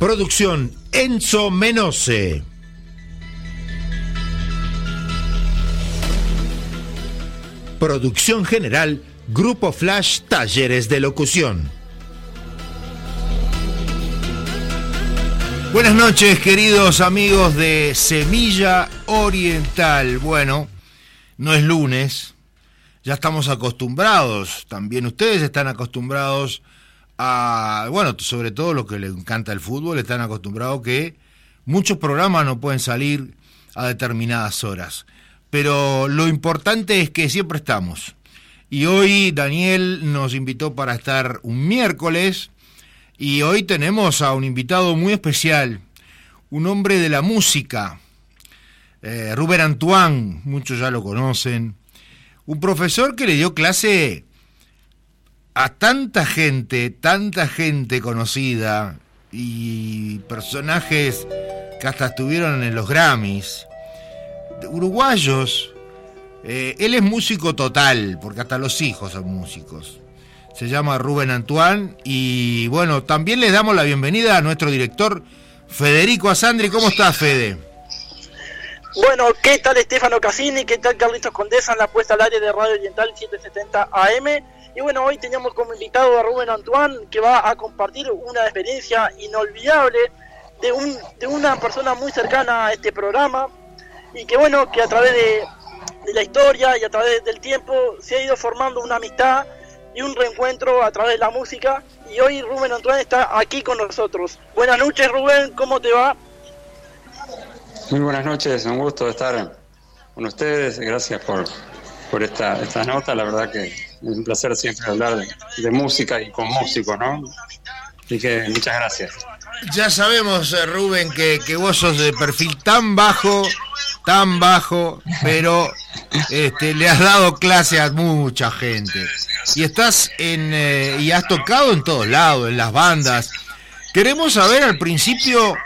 Producción Enzo Menose. Producción general Grupo Flash Talleres de Locución. Buenas noches queridos amigos de Semilla Oriental. Bueno, no es lunes, ya estamos acostumbrados, también ustedes están acostumbrados bueno, sobre todo lo que le encanta el fútbol, están acostumbrados que muchos programas no pueden salir a determinadas horas. Pero lo importante es que siempre estamos. Y hoy Daniel nos invitó para estar un miércoles y hoy tenemos a un invitado muy especial, un hombre de la música, eh, Rubén Antoine, muchos ya lo conocen, un profesor que le dio clase a tanta gente, tanta gente conocida y personajes que hasta estuvieron en los Grammys, uruguayos. Eh, él es músico total, porque hasta los hijos son músicos. Se llama Rubén Antoine y bueno, también le damos la bienvenida a nuestro director Federico Asandri. ¿Cómo estás, Fede? Bueno, ¿qué tal Estefano Cassini? ¿Qué tal Carlitos Condesa en la puesta al aire de Radio Oriental 770 AM? Y bueno, hoy teníamos como invitado a Rubén Antoine, que va a compartir una experiencia inolvidable de, un, de una persona muy cercana a este programa y que bueno, que a través de, la historia y a través del tiempo se ha ido formando una amistad y un reencuentro a través de la música. Y hoy Rubén Antoine está aquí con nosotros. Buenas noches Rubén, ¿cómo te va? Muy buenas noches, un gusto estar con ustedes. Gracias por, por esta, esta nota. La verdad que es un placer siempre hablar de, música y con músicos, ¿no? Así que muchas gracias. Ya sabemos, eh, Rubén, que, que vos sos de perfil tan bajo, tan bajo, pero este, le has dado clase a mucha gente. Y estás en eh, y has tocado en todos lados, en las bandas. Queremos saber al principio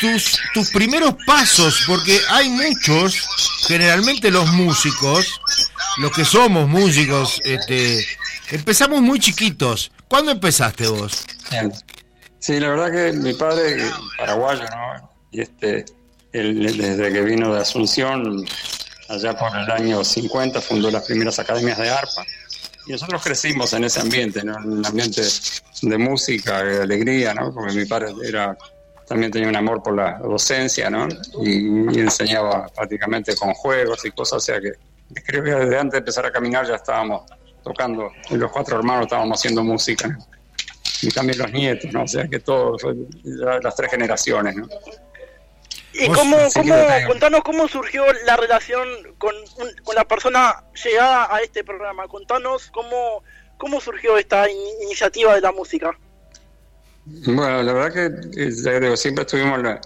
tus, tus primeros pasos, porque hay muchos, generalmente los músicos, los que somos músicos, este, empezamos muy chiquitos. ¿Cuándo empezaste vos? Sí, la verdad que mi padre, paraguayo, ¿no? Y este, él, desde que vino de Asunción, allá por el año 50, fundó las primeras academias de arpa. Y nosotros crecimos en ese ambiente, ¿no? En un ambiente de música, de alegría, ¿no? Porque mi padre era también tenía un amor por la docencia, ¿no? Y, enseñaba prácticamente con juegos y cosas, o sea que creo que desde antes de empezar a caminar ya estábamos tocando, y los cuatro hermanos estábamos haciendo música, Y también los nietos, ¿no? O sea que todos, las tres generaciones, ¿no? ¿Y cómo, cómo contanos cómo surgió la relación con, con la persona llegada a este programa? Contanos cómo, cómo surgió esta iniciativa de la música. Bueno, la verdad que siempre estuvimos en la,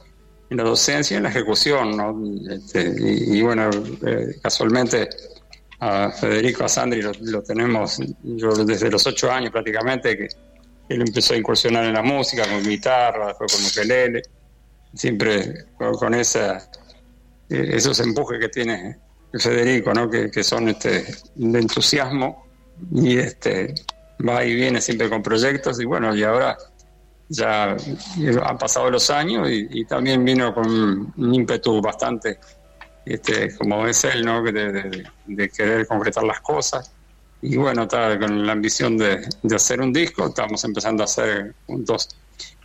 en la, docencia y en la ejecución, ¿no? Este, y, bueno, eh, casualmente a Federico, a Sandri lo, tenemos yo desde los ocho años prácticamente, que él empezó a incursionar en la música con guitarra, después con ukelele, siempre con, esa, eh, esos empujes que tiene Federico, ¿no? Que, que son este, de entusiasmo y este va y viene siempre con proyectos y bueno, y ahora ya han pasado los años y, también vino con un ímpetu bastante, este, como es él, ¿no? De, querer concretar las cosas. Y bueno, está con la ambición de, hacer un disco, estamos empezando a hacer juntos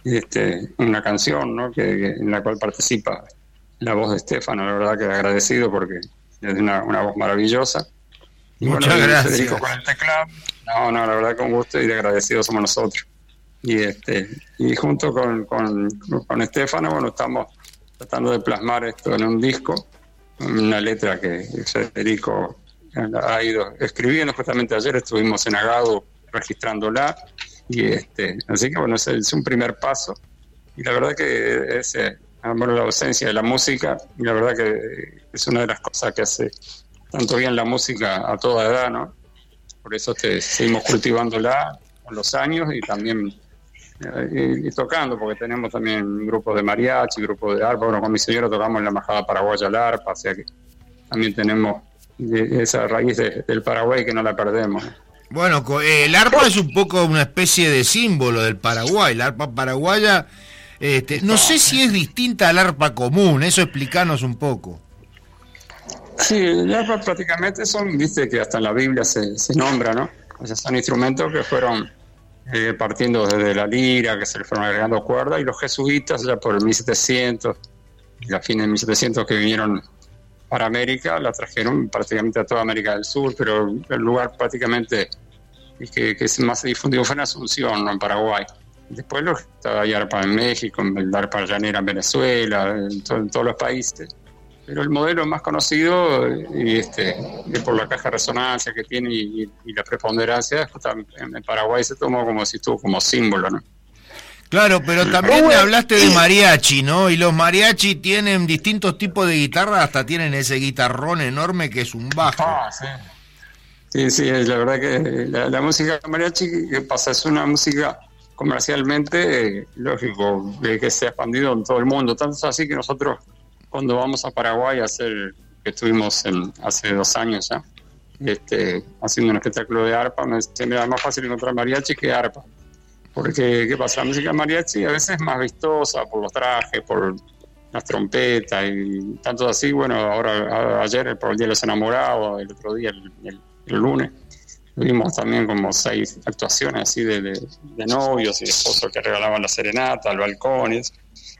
este, una canción, ¿no? Que, en la cual participa la voz de Estefano, la verdad que agradecido porque es una, voz maravillosa. Muchas gracias. con el teclado. No, no, la verdad con gusto y de agradecido somos nosotros y este y junto con, con, con Estefano bueno estamos tratando de plasmar esto en un disco una letra que Federico ha ido escribiendo justamente ayer estuvimos en Agado registrándola y este así que bueno es, es un primer paso y la verdad que es eh, bueno, la ausencia de la música, y la verdad que es una de las cosas que hace tanto bien la música a toda edad, ¿no? Por eso te, seguimos cultivándola con los años y también eh, y, tocando, porque tenemos también grupos de mariachi, grupos de arpa. Bueno, con mi señora tocamos en la Embajada Paraguaya la arpa, o sea que también tenemos esa raíz del Paraguay que no la perdemos. Bueno, eh, el arpa es un poco una especie de símbolo del Paraguay. La arpa paraguaya, este, no sé si es distinta al arpa común, eso explícanos un poco. Sí, el arpa prácticamente son, viste que hasta en la Biblia se, se nombra, ¿no? O sea, son instrumentos que fueron eh, partiendo desde la lira, que se le fueron agregando cuerdas, y los jesuitas ya por el 1700, y a fines de 1700 que vinieron para América, la trajeron prácticamente a toda América del Sur, pero el lugar prácticamente que, que más difundido fue en Asunción, no en Paraguay. Después lo, estaba arpa en México, el arpa llanera en Venezuela, en todos los países pero el modelo más conocido y este por la caja de resonancia que tiene y, la preponderancia en Paraguay se tomó como si estuvo como símbolo ¿no? Claro, pero también me hablaste de mariachi, ¿no? Y los mariachi tienen distintos tipos de guitarra, hasta tienen ese guitarrón enorme que es un bajo. Ah, sí. Sí, sí, la verdad que la, música mariachi, ¿qué pasa? Es una música comercialmente, eh, lógico, que se ha expandido en todo el mundo. Tanto es así que nosotros cuando vamos a Paraguay a hacer, que estuvimos en, hace dos años ya, este, haciendo un espectáculo de arpa, me era más fácil encontrar mariachi que arpa. Porque, ¿qué pasa? La música mariachi a veces es más vistosa por los trajes, por las trompetas y tanto así. Bueno, ahora, ayer, por el Día de los Enamorados, el otro día, el, lunes, tuvimos también como seis actuaciones así de, novios y de esposos que regalaban la serenata, al balcón y eso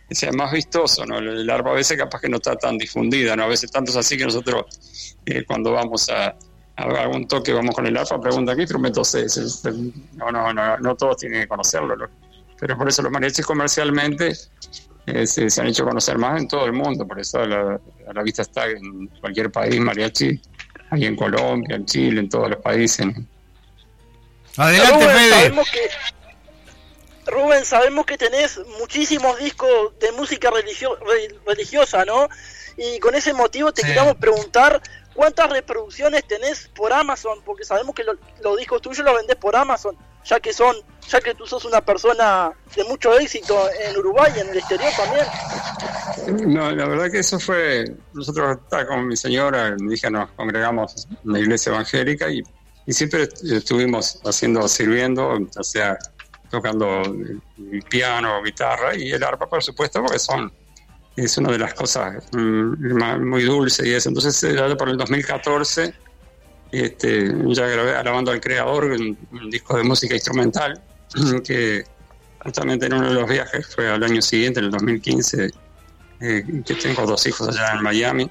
sea más vistoso, ¿no? El arpa a veces capaz que no está tan difundida, ¿no? A veces tanto es así que nosotros eh, cuando vamos a, a, algún toque, vamos con el arpa, preguntan qué instrumento es. No, no, no, no todos tienen que conocerlo, pero por eso los mariachis comercialmente eh, se, han hecho conocer más en todo el mundo, por eso a la, vista está en cualquier país mariachi, ahí en Colombia, en Chile, en todos los países. Adelante, Fede. Rubén, sabemos que tenés muchísimos discos de música religiosa, ¿no? Y con ese motivo te queríamos preguntar cuántas reproducciones tenés por Amazon, porque sabemos que los discos tuyos los vendés por Amazon, ya que son, ya que tú sos una persona de mucho éxito en Uruguay y en el exterior también. No, la verdad que eso fue, nosotros con mi señora, mi hija nos congregamos en la iglesia evangélica y, y siempre estuvimos haciendo, sirviendo, o sea, tocando el piano, guitarra y el arpa, por supuesto, porque son es una de las cosas mm, muy dulces y eso. Entonces, eh, por el 2014, este, ya grabé alabando al creador un, disco de música instrumental que justamente en uno de los viajes fue al año siguiente, en el 2015, eh, que tengo dos hijos allá en Miami.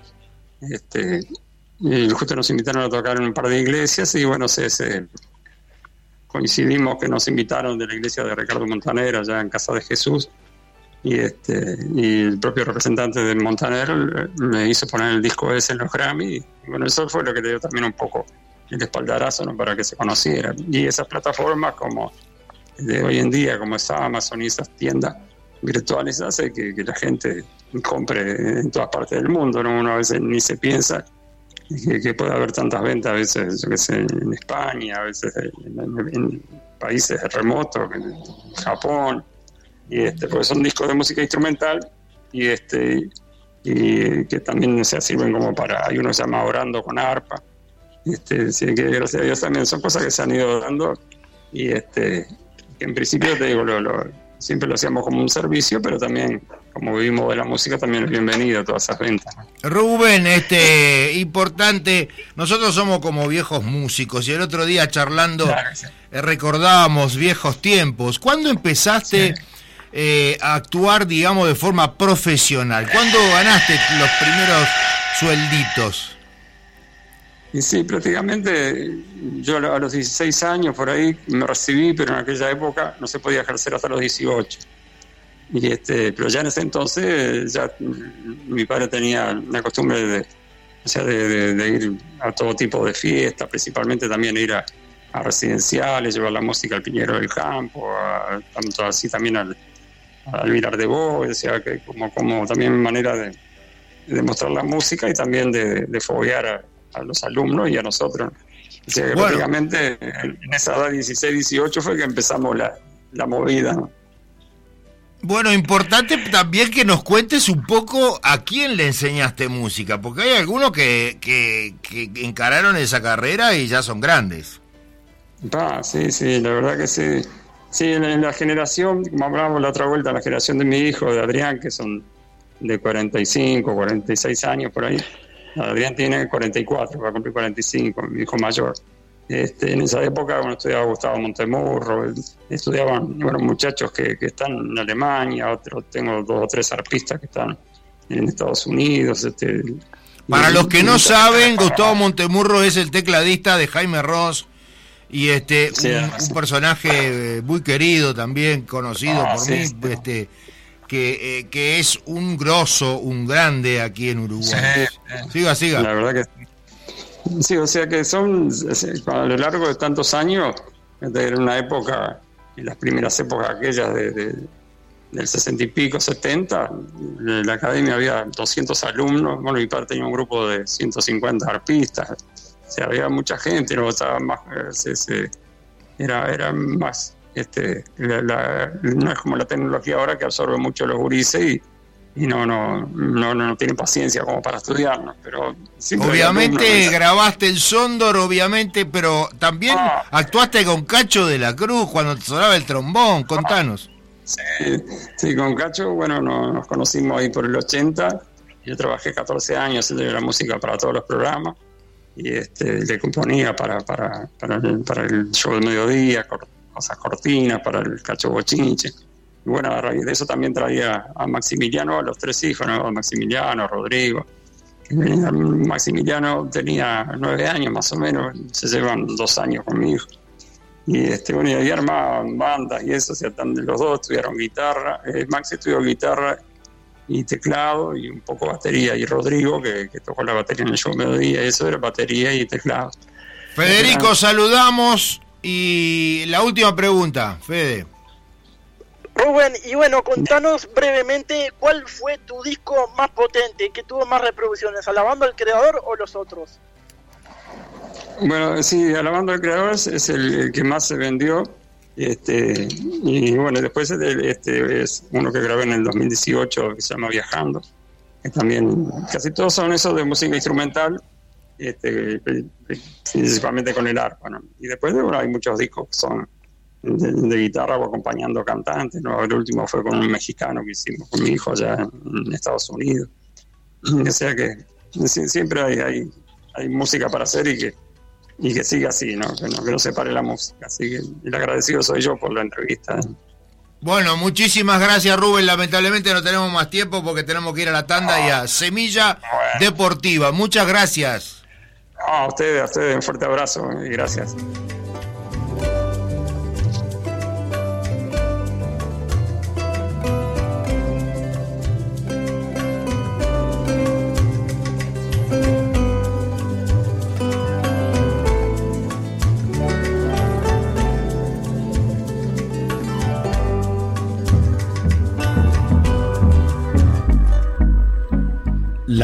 Este, y justo nos invitaron a tocar en un par de iglesias y bueno, se, se coincidimos que nos invitaron de la iglesia de Ricardo Montaner allá en Casa de Jesús y este y el propio representante de Montaner eh, me hizo poner el disco ese en los Grammy y bueno eso fue lo que le dio también un poco el espaldarazo ¿no? para que se conociera y esas plataformas como de hoy en día como es Amazon y esas tiendas virtuales hace que, la gente compre en todas partes del mundo ¿no? uno a veces ni se piensa que, puede haber tantas ventas a veces, yo que sé, en España, a veces en, países remotos, en Japón, y este, porque son discos de música instrumental y este y que también se sirven como para, hay uno que se llama Orando con arpa, este, que gracias a Dios también son cosas que se han ido dando y este que en principio te digo, lo, siempre lo hacíamos como un servicio, pero también como vivimos de la música, también es bienvenido a todas esas ventas. Rubén, este, importante, nosotros somos como viejos músicos y el otro día charlando eh, recordábamos viejos tiempos. ¿Cuándo empezaste eh, a actuar, digamos, de forma profesional? ¿Cuándo ganaste los primeros suelditos? Y sí, prácticamente yo a los 16 años por ahí me recibí, pero en aquella época no se podía ejercer hasta los 18. Y este, pero ya en ese entonces ya mi padre tenía la costumbre de, o sea, de, ir a todo tipo de fiestas, principalmente también ir a, residenciales, llevar la música al Piñero del Campo, tanto así también al, al mirar de voz, decía que como, como también manera de, de mostrar la música y también de foguear a, los alumnos y a nosotros. O sea, prácticamente en esa edad 16, 18 fue que empezamos la, la movida. Bueno, importante también que nos cuentes un poco a quién le enseñaste música, porque hay algunos que, que, encararon esa carrera y ya son grandes. Ah, sí, sí, la verdad que sí. Sí, en la generación, como hablábamos la otra vuelta, la generación de mi hijo, de Adrián, que son de 45, 46 años por ahí. Adrián tiene 44, va a cumplir 45, mi hijo mayor. Este, en esa época, bueno, estudiaba Gustavo Montemurro, estudiaban bueno, muchachos que, que, están en Alemania, otros, tengo dos o tres arpistas que están en Estados Unidos. Este, Para los que no saben, Gustavo Montemurro es el tecladista de Jaime Ross y este un, personaje muy querido también, conocido ah, por mí, este, que, eh, que es un grosso, un grande aquí en Uruguay. siga, siga. La verdad que sí, o sea que son a lo largo de tantos años, era una época, en las primeras épocas aquellas de, del 60 y pico, 70, en la academia había 200 alumnos, bueno, mi padre tenía un grupo de 150 arpistas, o sea, había mucha gente, no estaba más, eh, era, era más este, no es como la tecnología ahora que absorbe mucho los gurises y, y no, no, no, no, tiene paciencia como para estudiarnos. Pero obviamente grabaste el Sondor, obviamente, pero también ah. actuaste con Cacho de la Cruz cuando te sonaba el trombón. Contanos. Sí, sí, con Cacho, bueno, nos, conocimos ahí por el 80. Yo trabajé 14 años haciendo la música para todos los programas y este, le componía para, para, para, el, para el show del mediodía, cosas cortinas para el cacho bochinche. Y bueno, a raíz de eso también traía a Maximiliano, a los tres hijos, ¿no? a Maximiliano, a Rodrigo. Maximiliano tenía nueve años más o menos, se llevan dos años conmigo. Y este, bueno, y ahí armaban bandas y eso, o sea, los dos estudiaron guitarra. Eh, Max estudió guitarra y teclado y un poco batería. Y Rodrigo, que, tocó la batería en el show Mediodía, eso era batería y teclado. Federico, saludamos y la última pregunta, Fede. Rubén, y bueno, contanos brevemente cuál fue tu disco más potente, que tuvo más reproducciones, ¿Alabando al Creador o los otros? Bueno, sí, Alabando al Creador es el, que más se vendió. Este, y bueno, después este es uno que grabé en el 2018 que se llama Viajando. Que también, casi todos son esos de música instrumental, este, principalmente con el arpa. Y después bueno, hay muchos discos que son de, guitarra o acompañando cantantes. ¿no? El último fue con un mexicano que hicimos con mi hijo allá en, Estados Unidos. O sea que siempre hay, hay, hay, música para hacer y que, y que siga así, ¿no? Que, ¿no? que no se pare la música. Así que el agradecido soy yo por la entrevista. Bueno, muchísimas gracias Rubén. Lamentablemente no tenemos más tiempo porque tenemos que ir a la tanda y a Semilla Deportiva. Muchas gracias. A ustedes, a ustedes un fuerte abrazo y gracias.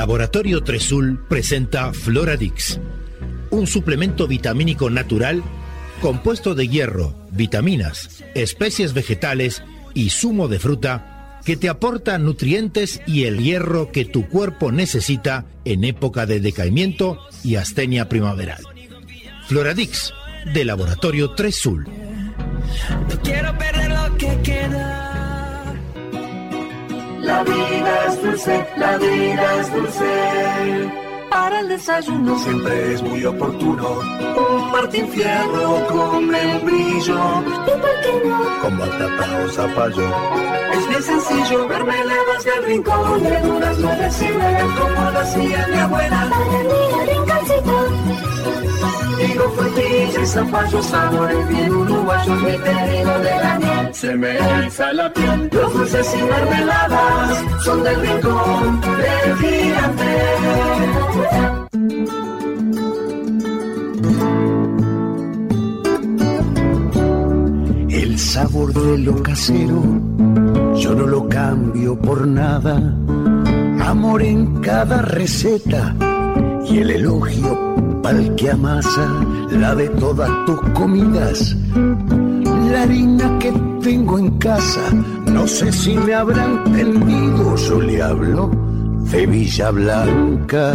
Laboratorio Tresul presenta Floradix, un suplemento vitamínico natural compuesto de hierro, vitaminas, especies vegetales y zumo de fruta que te aporta nutrientes y el hierro que tu cuerpo necesita en época de decaimiento y astenia primaveral. Floradix, de Laboratorio Tresul. No quiero perder lo que queda. La vida es dulce, la vida es dulce. Para el desayuno siempre es muy oportuno. Un Martín Fierro con membrillo. ¿Y Con batata o zapallo. Es bien sencillo, mermeladas del rincón. Verduras no reciben como lo hacía mi abuela. Para mí, rinconcito. Digo frutilla y zapallo, sabores bien uruguayos, mi pedido de la miel. Se me alza la piel, los dulces y mermeladas son del rincón del gigante. De lo casero yo no lo cambio por nada. Amor en cada receta y el elogio pa'l que amasa la de todas tus comidas. La harina que tengo en casa, no sé si me habrán entendido, yo le hablo de Villa Blanca.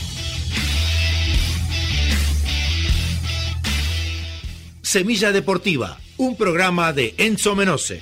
Semilla Deportiva, un programa de Enzo Menose.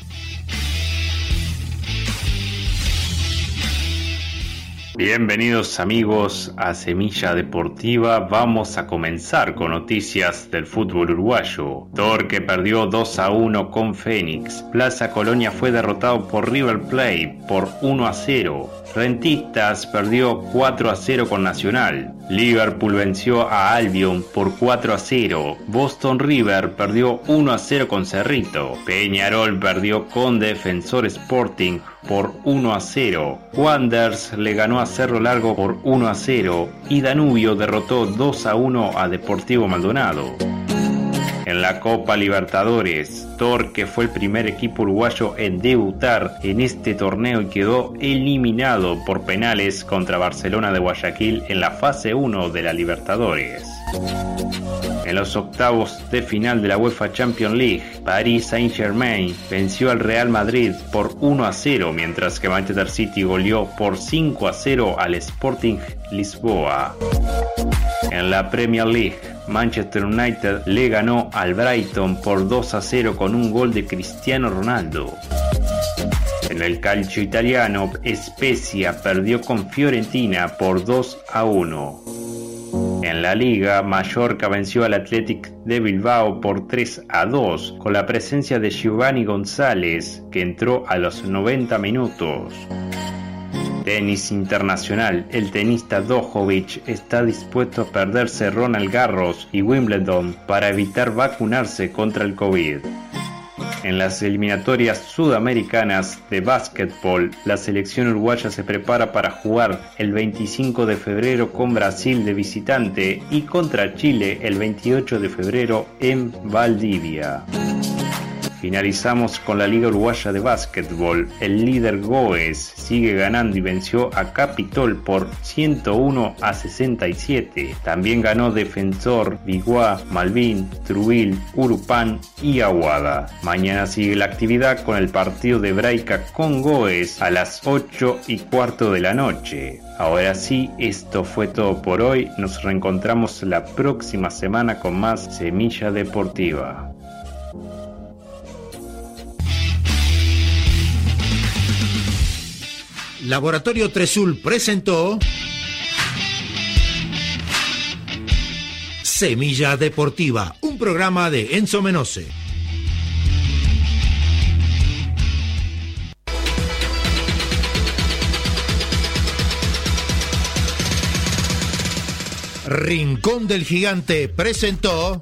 Bienvenidos amigos a Semilla Deportiva. Vamos a comenzar con noticias del fútbol uruguayo. Torque perdió 2 a 1 con Fénix. Plaza Colonia fue derrotado por River Plate por 1 a 0. Rentistas perdió 4 a 0 con Nacional. Liverpool venció a Albion por 4 a 0. Boston River perdió 1 a 0 con Cerrito. Peñarol perdió con Defensor Sporting por 1 a 0. Wanders le ganó a Cerro Largo por 1 a 0 y Danubio derrotó 2 a 1 a Deportivo Maldonado. En la Copa Libertadores, Torque fue el primer equipo uruguayo en debutar en este torneo y quedó eliminado por penales contra Barcelona de Guayaquil en la fase 1 de la Libertadores. En los octavos de final de la UEFA Champions League, Paris Saint-Germain venció al Real Madrid por 1 a 0, mientras que Manchester City goleó por 5 a 0 al Sporting Lisboa. En la Premier League, Manchester United le ganó al Brighton por 2 a 0 con un gol de Cristiano Ronaldo. En el calcio italiano, Spezia perdió con Fiorentina por 2 a 1. En la liga, Mallorca venció al Athletic de Bilbao por 3 a 2, con la presencia de Giovanni González, que entró a los 90 minutos. Tenis internacional, el tenista Djokovic está dispuesto a perderse Ronald Garros y Wimbledon para evitar vacunarse contra el COVID. En las eliminatorias sudamericanas de básquetbol, la selección uruguaya se prepara para jugar el 25 de febrero con Brasil de visitante y contra Chile el 28 de febrero en Valdivia. Finalizamos con la Liga Uruguaya de Básquetbol. El líder Goes sigue ganando y venció a Capitol por 101 a 67. También ganó Defensor, Biguá, Malvin, Trubil, Urupán y Aguada. Mañana sigue la actividad con el partido de Braica con Goes a las 8 y cuarto de la noche. Ahora sí, esto fue todo por hoy. Nos reencontramos la próxima semana con más Semilla Deportiva. Laboratorio Tresul presentó Semilla Deportiva, un programa de Enzo Menose. Rincón del Gigante presentó...